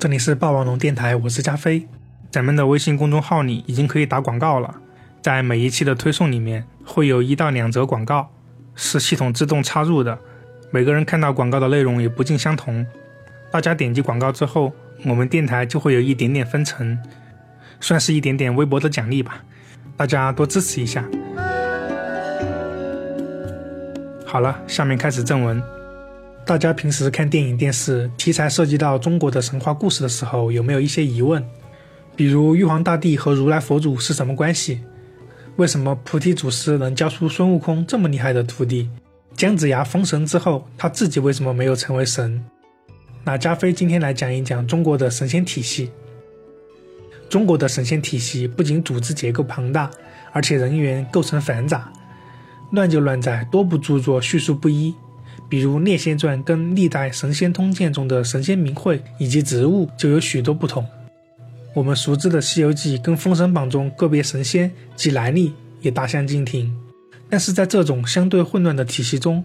这里是霸王龙电台，我是加菲。咱们的微信公众号里已经可以打广告了，在每一期的推送里面会有一到两则广告，是系统自动插入的，每个人看到广告的内容也不尽相同。大家点击广告之后，我们电台就会有一点点分成，算是一点点微薄的奖励吧，大家多支持一下。好了，下面开始正文。大家平时看电影、电视，题材涉及到中国的神话故事的时候，有没有一些疑问？比如玉皇大帝和如来佛祖是什么关系？为什么菩提祖师能教出孙悟空这么厉害的徒弟？姜子牙封神之后，他自己为什么没有成为神？那加菲今天来讲一讲中国的神仙体系。中国的神仙体系不仅组织结构庞大，而且人员构成繁杂，乱就乱在多部著作叙述不一。比如《列仙传》跟历代神仙通鉴中的神仙名讳以及职务就有许多不同。我们熟知的《西游记》跟《封神榜》中个别神仙及来历也大相径庭。但是在这种相对混乱的体系中，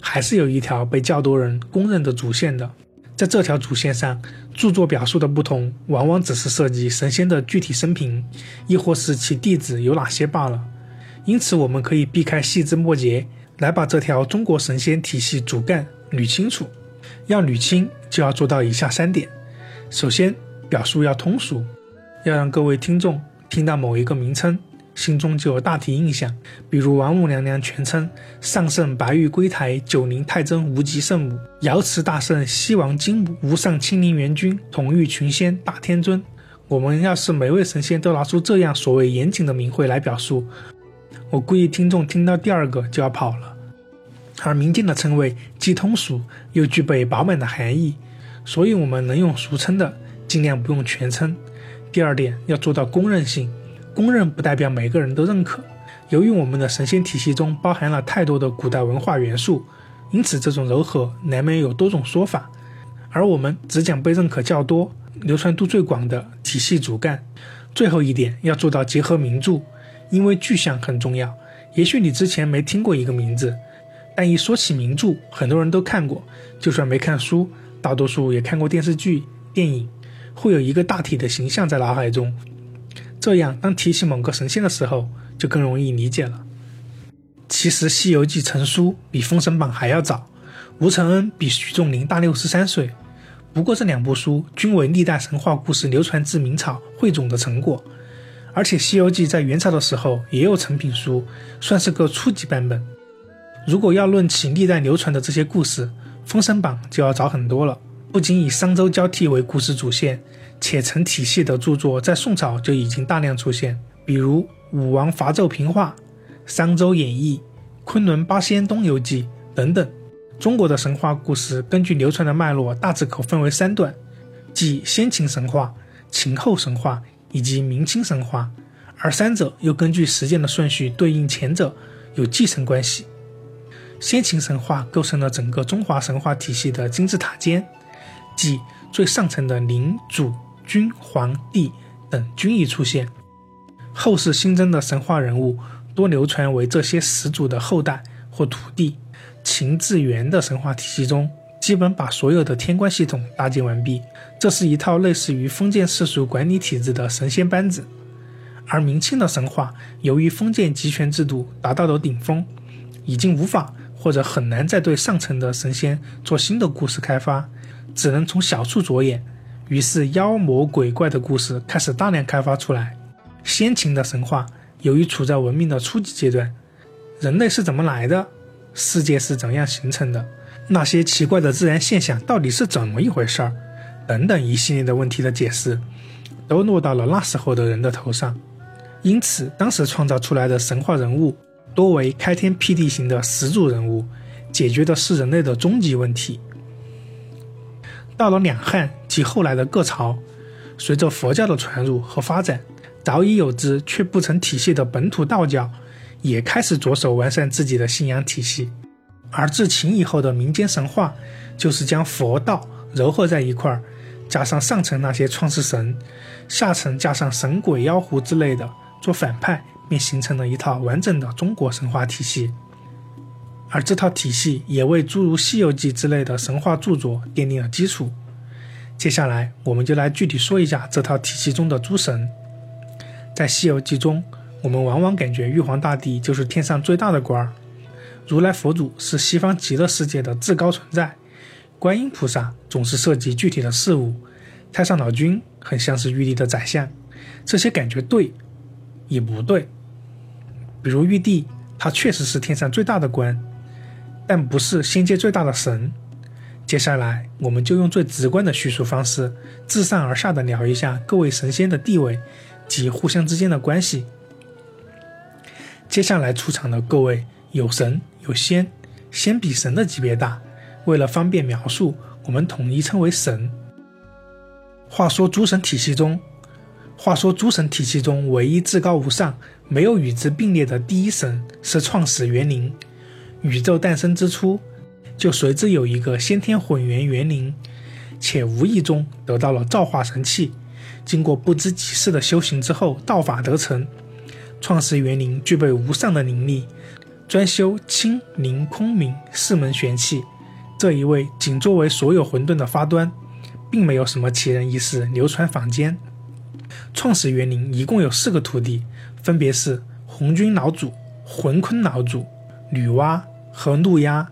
还是有一条被较多人公认的主线的。在这条主线上，著作表述的不同，往往只是涉及神仙的具体生平，亦或是其弟子有哪些罢了。因此，我们可以避开细枝末节。来把这条中国神仙体系主干捋清楚。要捋清，就要做到以下三点：首先，表述要通俗，要让各位听众听到某一个名称，心中就有大体印象。比如王母娘娘全称上圣白玉龟台九灵太真无极圣母，瑶池大圣西王金母，无上清灵元君，统御群仙大天尊。我们要是每位神仙都拿出这样所谓严谨的名讳来表述，我估计听众听到第二个就要跑了。而民间的称谓既通俗又具备饱满的含义，所以我们能用俗称的，尽量不用全称。第二点要做到公认性，公认不代表每个人都认可。由于我们的神仙体系中包含了太多的古代文化元素，因此这种柔和难免有多种说法。而我们只讲被认可较多、流传度最广的体系主干。最后一点要做到结合名著，因为具象很重要。也许你之前没听过一个名字。但一说起名著，很多人都看过，就算没看书，大多数也看过电视剧、电影，会有一个大体的形象在脑海中。这样，当提起某个神仙的时候，就更容易理解了。其实，《西游记》成书比《封神榜》还要早，吴承恩比徐仲林大六十三岁。不过，这两部书均为历代神话故事流传至明朝汇总的成果，而且《西游记》在元朝的时候也有成品书，算是个初级版本。如果要论起历代流传的这些故事，《封神榜》就要早很多了。不仅以商周交替为故事主线，且成体系的著作在宋朝就已经大量出现，比如《武王伐纣平话》《商周演义》《昆仑八仙东游记》等等。中国的神话故事根据流传的脉络，大致可分为三段，即先秦神话、秦后神话以及明清神话，而三者又根据时间的顺序对应前者，有继承关系。先秦神话构成了整个中华神话体系的金字塔尖，即最上层的灵、主、君、皇帝等均已出现。后世新增的神话人物多流传为这些始祖的后代或徒弟。秦至元的神话体系中，基本把所有的天官系统搭建完毕。这是一套类似于封建世俗管理体制的神仙班子。而明清的神话，由于封建集权制度达到了顶峰，已经无法。或者很难再对上层的神仙做新的故事开发，只能从小处着眼。于是妖魔鬼怪的故事开始大量开发出来。先秦的神话由于处在文明的初级阶段，人类是怎么来的？世界是怎样形成的？那些奇怪的自然现象到底是怎么一回事儿？等等一系列的问题的解释，都落到了那时候的人的头上。因此，当时创造出来的神话人物。多为开天辟地型的始祖人物，解决的是人类的终极问题。到了两汉及后来的各朝，随着佛教的传入和发展，早已有之却不成体系的本土道教，也开始着手完善自己的信仰体系。而自秦以后的民间神话，就是将佛道糅合在一块儿，加上上层那些创世神，下层加上神鬼妖狐之类的做反派。便形成了一套完整的中国神话体系，而这套体系也为诸如《西游记》之类的神话著作奠定了基础。接下来，我们就来具体说一下这套体系中的诸神。在《西游记》中，我们往往感觉玉皇大帝就是天上最大的官儿，如来佛祖是西方极乐世界的至高存在，观音菩萨总是涉及具体的事物，太上老君很像是玉帝的宰相。这些感觉对，也不对。比如玉帝，他确实是天上最大的官，但不是仙界最大的神。接下来，我们就用最直观的叙述方式，自上而下的聊一下各位神仙的地位及互相之间的关系。接下来出场的各位有神有仙，仙比神的级别大，为了方便描述，我们统一称为神。话说诸神体系中，话说诸神体系中唯一至高无上、没有与之并列的第一神是创始元灵，宇宙诞生之初。就随之有一个先天混元元灵，且无意中得到了造化神器。经过不知几世的修行之后，道法得成。创世元灵具备无上的灵力，专修清灵空明四门玄气。这一位仅作为所有混沌的发端，并没有什么奇人异事流传坊间。创始元灵一共有四个徒弟，分别是红军老祖、魂坤老祖、女娲和陆鸦。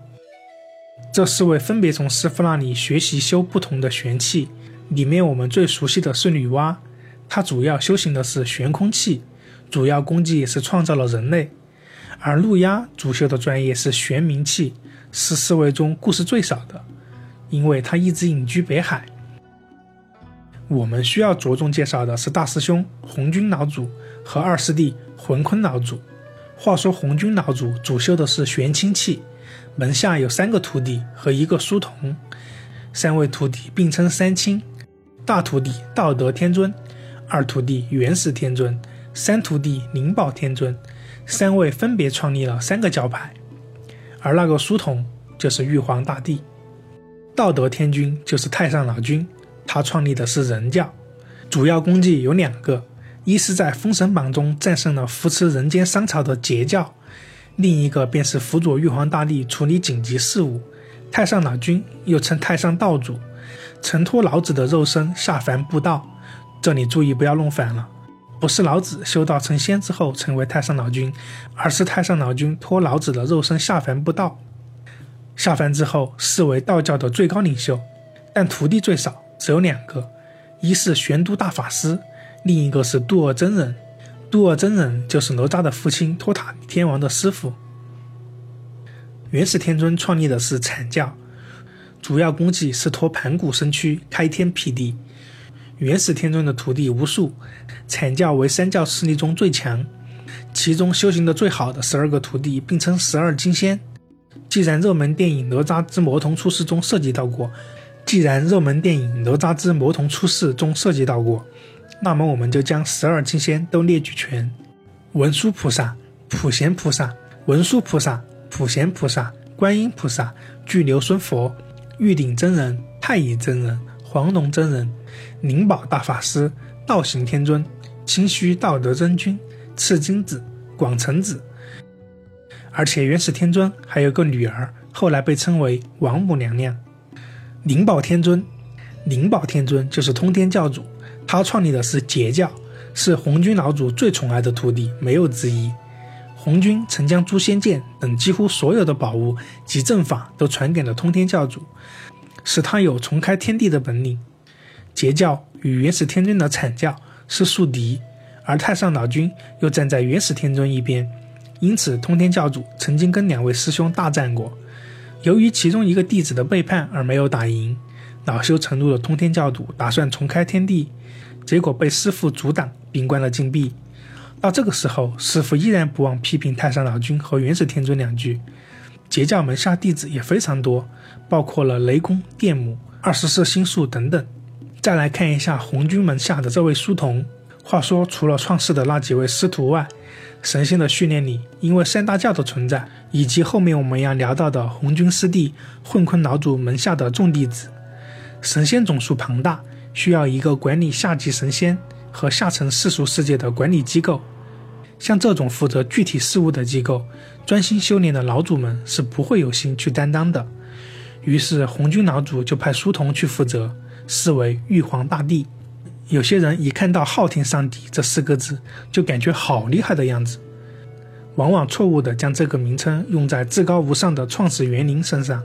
这四位分别从师傅那里学习修不同的玄气，里面我们最熟悉的是女娲，她主要修行的是玄空气，主要功绩是创造了人类；而陆鸦主修的专业是玄冥气，是四位中故事最少的，因为他一直隐居北海。我们需要着重介绍的是大师兄红军老祖和二师弟魂坤老祖。话说红军老祖主修的是玄清气。门下有三个徒弟和一个书童，三位徒弟并称三清：大徒弟道德天尊，二徒弟元始天尊，三徒弟灵宝天尊。三位分别创立了三个教派，而那个书童就是玉皇大帝。道德天君就是太上老君，他创立的是人教，主要功绩有两个：一是在封神榜中战胜了扶持人间商朝的截教。另一个便是辅佐玉皇大帝处理紧急事务，太上老君又称太上道主，承托老子的肉身下凡布道。这里注意不要弄反了，不是老子修道成仙之后成为太上老君，而是太上老君托老子的肉身下凡布道。下凡之后，视为道教的最高领袖，但徒弟最少，只有两个，一是玄都大法师，另一个是度厄真人。度厄真人就是哪吒的父亲托塔天王的师傅。元始天尊创立的是阐教，主要功绩是托盘古身躯开天辟地。元始天尊的徒弟无数，阐教为三教势力中最强，其中修行的最好的十二个徒弟并称十二金仙。既然热门电影《哪吒之魔童出世》中涉及到过，既然热门电影《哪吒之魔童出世》中涉及到过。那么我们就将十二金仙都列举全：文殊菩萨、普贤菩萨、文殊菩萨、普贤菩萨、观音菩萨、巨牛孙佛、玉鼎真人、太乙真人、黄龙真人、灵宝大法师、道行天尊、清虚道德真君、赤金子、广成子。而且元始天尊还有个女儿，后来被称为王母娘娘。灵宝天尊，灵宝天尊就是通天教主。他创立的是截教，是红军老祖最宠爱的徒弟，没有之一。红军曾将诛仙剑等几乎所有的宝物及阵法都传给了通天教主，使他有重开天地的本领。截教与元始天尊的阐教是宿敌，而太上老君又站在元始天尊一边，因此通天教主曾经跟两位师兄大战过，由于其中一个弟子的背叛而没有打赢。恼羞成怒的通天教主打算重开天地。结果被师傅阻挡，并关了禁闭。到这个时候，师傅依然不忘批评太上老君和元始天尊两句。截教门下弟子也非常多，包括了雷公、电母、二十四星宿等等。再来看一下红军门下的这位书童。话说，除了创世的那几位师徒外，神仙的训练里，因为三大教的存在，以及后面我们要聊到的红军师弟混坤老祖门下的众弟子，神仙总数庞大。需要一个管理下级神仙和下层世俗世界的管理机构，像这种负责具体事务的机构，专心修炼的老祖们是不会有心去担当的。于是红军老祖就派书童去负责，视为玉皇大帝。有些人一看到昊天上帝这四个字，就感觉好厉害的样子，往往错误地将这个名称用在至高无上的创始元灵身上。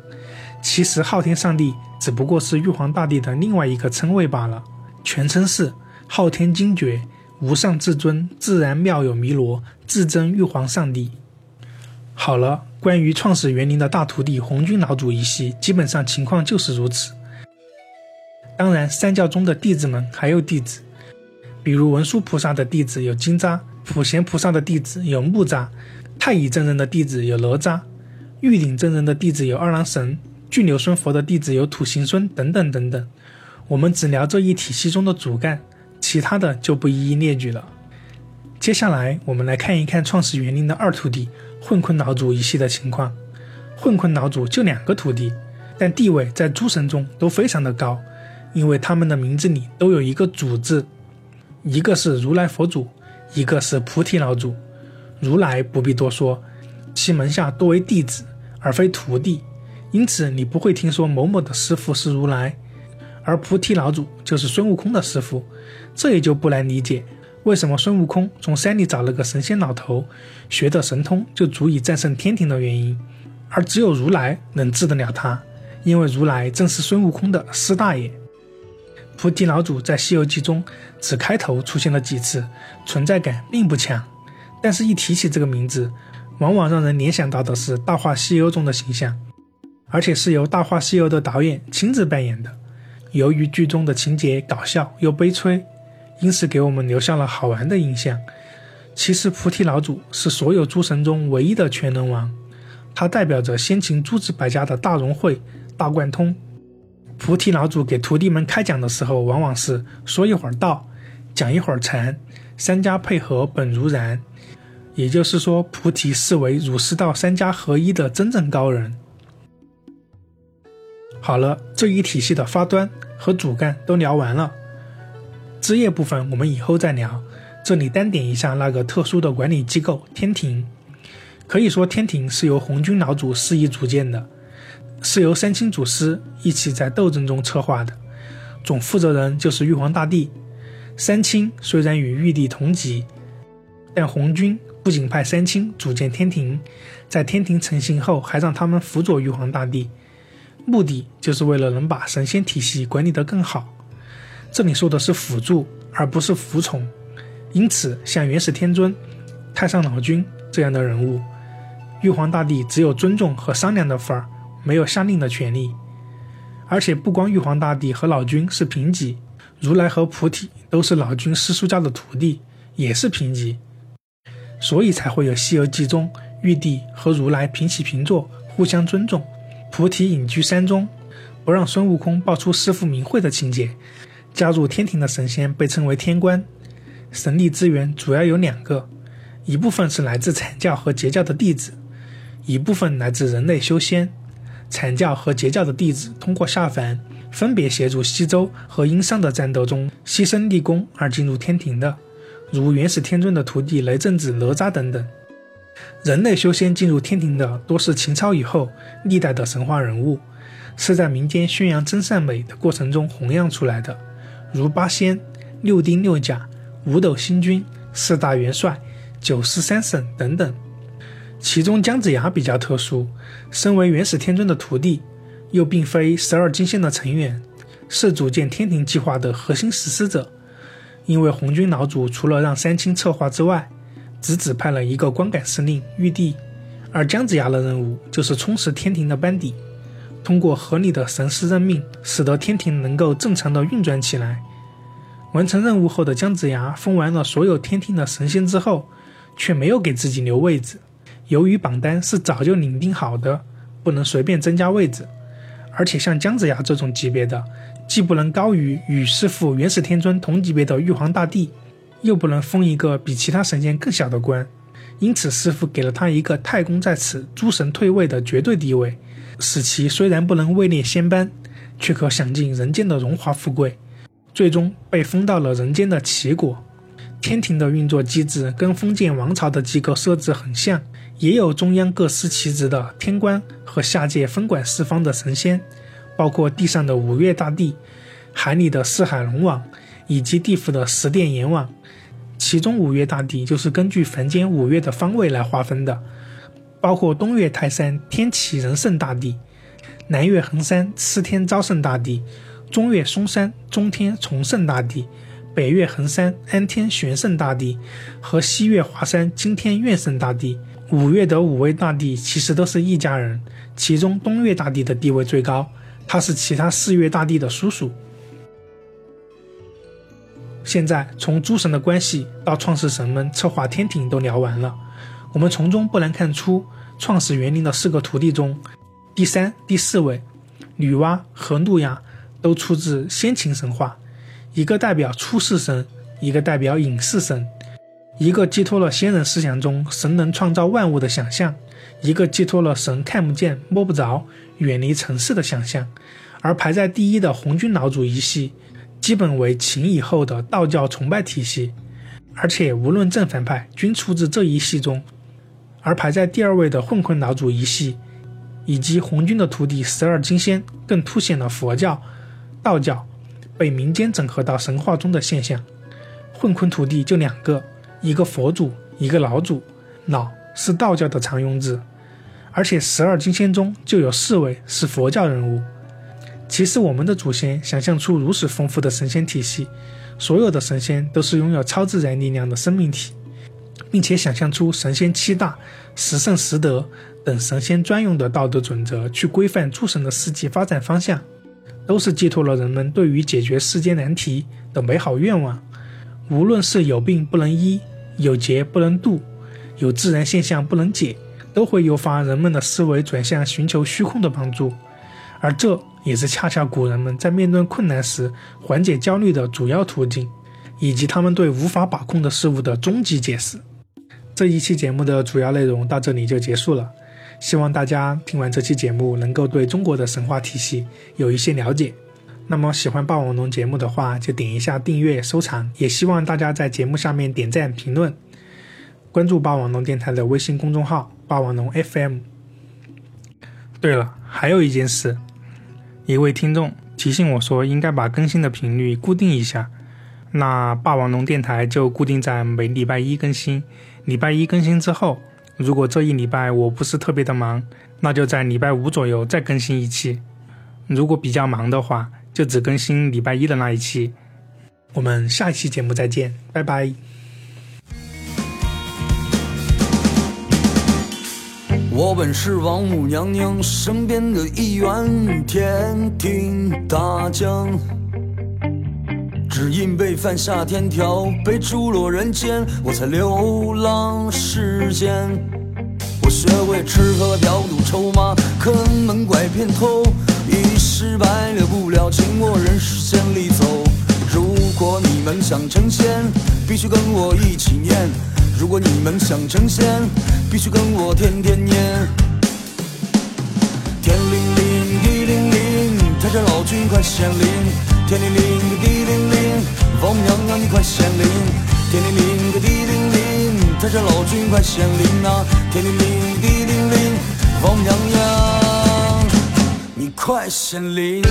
其实，昊天上帝只不过是玉皇大帝的另外一个称谓罢了，全称是昊天精绝无上至尊自然妙有弥罗至真玉皇上帝。好了，关于创始元灵的大徒弟红军老祖一系，基本上情况就是如此。当然，三教中的弟子们还有弟子，比如文殊菩萨的弟子有金吒，普贤菩萨的弟子有木吒，太乙真人的弟子有哪吒，玉鼎真人的弟子有二郎神，巨牛孙佛的弟子有土行孙等等等等。我们只聊这一体系中的主干，其他的就不一一列举了。接下来，我们来看一看创始元灵的二徒弟混坤老祖一系的情况。混坤老祖就两个徒弟，但地位在诸神中都非常的高。因为他们的名字里都有一个“主”字，一个是如来佛祖，一个是菩提老祖。如来不必多说，其门下多为弟子而非徒弟，因此你不会听说某某的师傅是如来，而菩提老祖就是孙悟空的师傅。这也就不难理解，为什么孙悟空从山里找了个神仙老头，学的神通就足以战胜天庭的原因，而只有如来能治得了他，因为如来正是孙悟空的师大爷。菩提老祖在《西游记》中只开头出现了几次，存在感并不强。但是，一提起这个名字，往往让人联想到的是《大话西游》中的形象，而且是由《大话西游》的导演亲自扮演的。由于剧中的情节搞笑又悲催，因此给我们留下了好玩的印象。其实，菩提老祖是所有诸神中唯一的全能王，他代表着先秦诸子百家的大融会、大贯通。菩提老祖给徒弟们开讲的时候，往往是说一会儿道，讲一会儿禅，三家配合本如然。也就是说，菩提视为儒释道三家合一的真正高人。好了，这一体系的发端和主干都聊完了，枝叶部分我们以后再聊。这里单点一下那个特殊的管理机构——天庭。可以说，天庭是由红军老祖示意组建的。是由三清祖师一起在斗争中策划的，总负责人就是玉皇大帝。三清虽然与玉帝同级，但红军不仅派三清组建天庭，在天庭成型后，还让他们辅佐玉皇大帝，目的就是为了能把神仙体系管理得更好。这里说的是辅助，而不是服从。因此，像元始天尊、太上老君这样的人物，玉皇大帝只有尊重和商量的份儿。没有下令的权利，而且不光玉皇大帝和老君是平级，如来和菩提都是老君师叔家的徒弟，也是平级，所以才会有《西游记》中玉帝和如来平起平坐，互相尊重。菩提隐居山中，不让孙悟空报出师傅名讳的情节。加入天庭的神仙被称为天官，神力资源主要有两个，一部分是来自阐教和截教的弟子，一部分来自人类修仙。阐教和截教的弟子通过下凡，分别协助西周和殷商的战斗中牺牲立功而进入天庭的，如元始天尊的徒弟雷震子、哪吒等等。人类修仙进入天庭的多是秦朝以后历代的神话人物，是在民间宣扬真善美的过程中弘扬出来的，如八仙、六丁六甲、五斗星君、四大元帅、九十三省等等。其中姜子牙比较特殊，身为元始天尊的徒弟，又并非十二金仙的成员，是组建天庭计划的核心实施者。因为红军老祖除了让三清策划之外，只指派了一个光杆司令玉帝，而姜子牙的任务就是充实天庭的班底，通过合理的神师任命，使得天庭能够正常的运转起来。完成任务后的姜子牙封完了所有天庭的神仙之后，却没有给自己留位置。由于榜单是早就拟定好的，不能随便增加位置，而且像姜子牙这种级别的，既不能高于与师傅元始天尊同级别的玉皇大帝，又不能封一个比其他神仙更小的官，因此师傅给了他一个太公在此，诸神退位的绝对地位，使其虽然不能位列仙班，却可享尽人间的荣华富贵，最终被封到了人间的齐国。天庭的运作机制跟封建王朝的机构设置很像。也有中央各司其职的天官和下界分管四方的神仙，包括地上的五岳大帝，海里的四海龙王，以及地府的十殿阎王。其中五岳大帝就是根据凡间五岳的方位来划分的，包括东岳泰山天启仁圣大帝，南岳衡山司天昭圣大帝，中岳嵩山中天崇圣大帝，北岳衡山安天玄圣大帝，和西岳华山金天愿圣大帝。五岳的五位大帝其实都是一家人，其中东岳大帝的地位最高，他是其他四岳大帝的叔叔。现在从诸神的关系到创世神们策划天庭都聊完了，我们从中不难看出，创始园林的四个徒弟中，第三、第四位女娲和路亚都出自先秦神话，一个代表出世神，一个代表隐世神，一个寄托了先人思想中神能创造万物的想象，一个寄托了神看不见摸不着、远离尘世的想象，而排在第一的红军老祖一系。基本为秦以后的道教崇拜体系，而且无论正反派均出自这一系中。而排在第二位的混沌老祖一系，以及红军的徒弟十二金仙，更凸显了佛教、道教被民间整合到神话中的现象。混沌徒弟就两个，一个佛祖，一个老祖。老是道教的常用字，而且十二金仙中就有四位是佛教人物。其实，我们的祖先想象出如此丰富的神仙体系，所有的神仙都是拥有超自然力量的生命体，并且想象出神仙七大、十圣十德等神仙专用的道德准则去规范诸神的世纪发展方向，都是寄托了人们对于解决世间难题的美好愿望。无论是有病不能医，有劫不能渡，有自然现象不能解，都会诱发人们的思维转向寻求虚空的帮助。而这也是恰恰古人们在面对困难时缓解焦虑的主要途径，以及他们对无法把控的事物的终极解释。这一期节目的主要内容到这里就结束了，希望大家听完这期节目能够对中国的神话体系有一些了解。那么喜欢霸王龙节目的话，就点一下订阅、收藏，也希望大家在节目下面点赞、评论，关注霸王龙电台的微信公众号“霸王龙 FM”。对了，还有一件事。一位听众提醒我说，应该把更新的频率固定一下。那霸王龙电台就固定在每礼拜一更新。礼拜一更新之后，如果这一礼拜我不是特别的忙，那就在礼拜五左右再更新一期。如果比较忙的话，就只更新礼拜一的那一期。我们下一期节目再见，拜拜。我本是王母娘娘身边的一员天庭大将，只因被犯下天条，被逐落人间，我才流浪世间。我学会吃喝嫖赌抽马，坑蒙拐骗偷，一时百了不了，情我人世千里走。如果你们想成仙，必须跟我一起念。如果你们想成仙，必须跟我天天念。天灵灵，地灵灵，太上老君快显灵。天灵灵，地灵灵，王母娘娘你快显灵。天灵灵，地灵灵，太上老君快显灵啊！天灵灵，地灵灵，王母娘娘快显灵。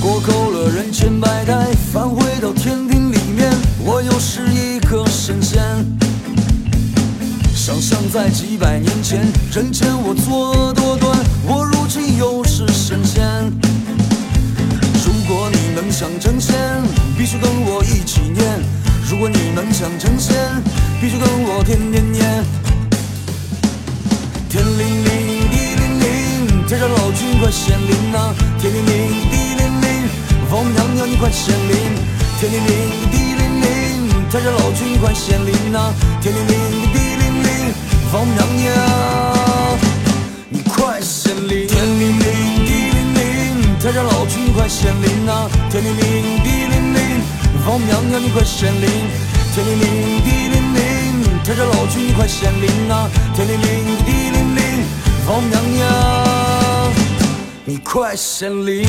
过够了人间百态返回到天庭里面，我又是一颗神仙。想想在几百年前，人间我作多端，又是神仙。如果你能想成仙，必须跟我一起念；如果你能想成仙，必须跟我天天念。天灵灵，地灵灵，太上老君快显灵啊！天灵灵，地灵灵。王母娘娘，你快显灵！天灵灵，地灵灵，太上老君快显灵啊！天灵灵，地灵灵，王母娘娘，快显灵啊！天灵灵，地灵灵，王母娘娘你快显灵！天灵灵，地灵灵，太上老君快显灵啊！天灵灵，地灵灵，王母娘娘你快显灵！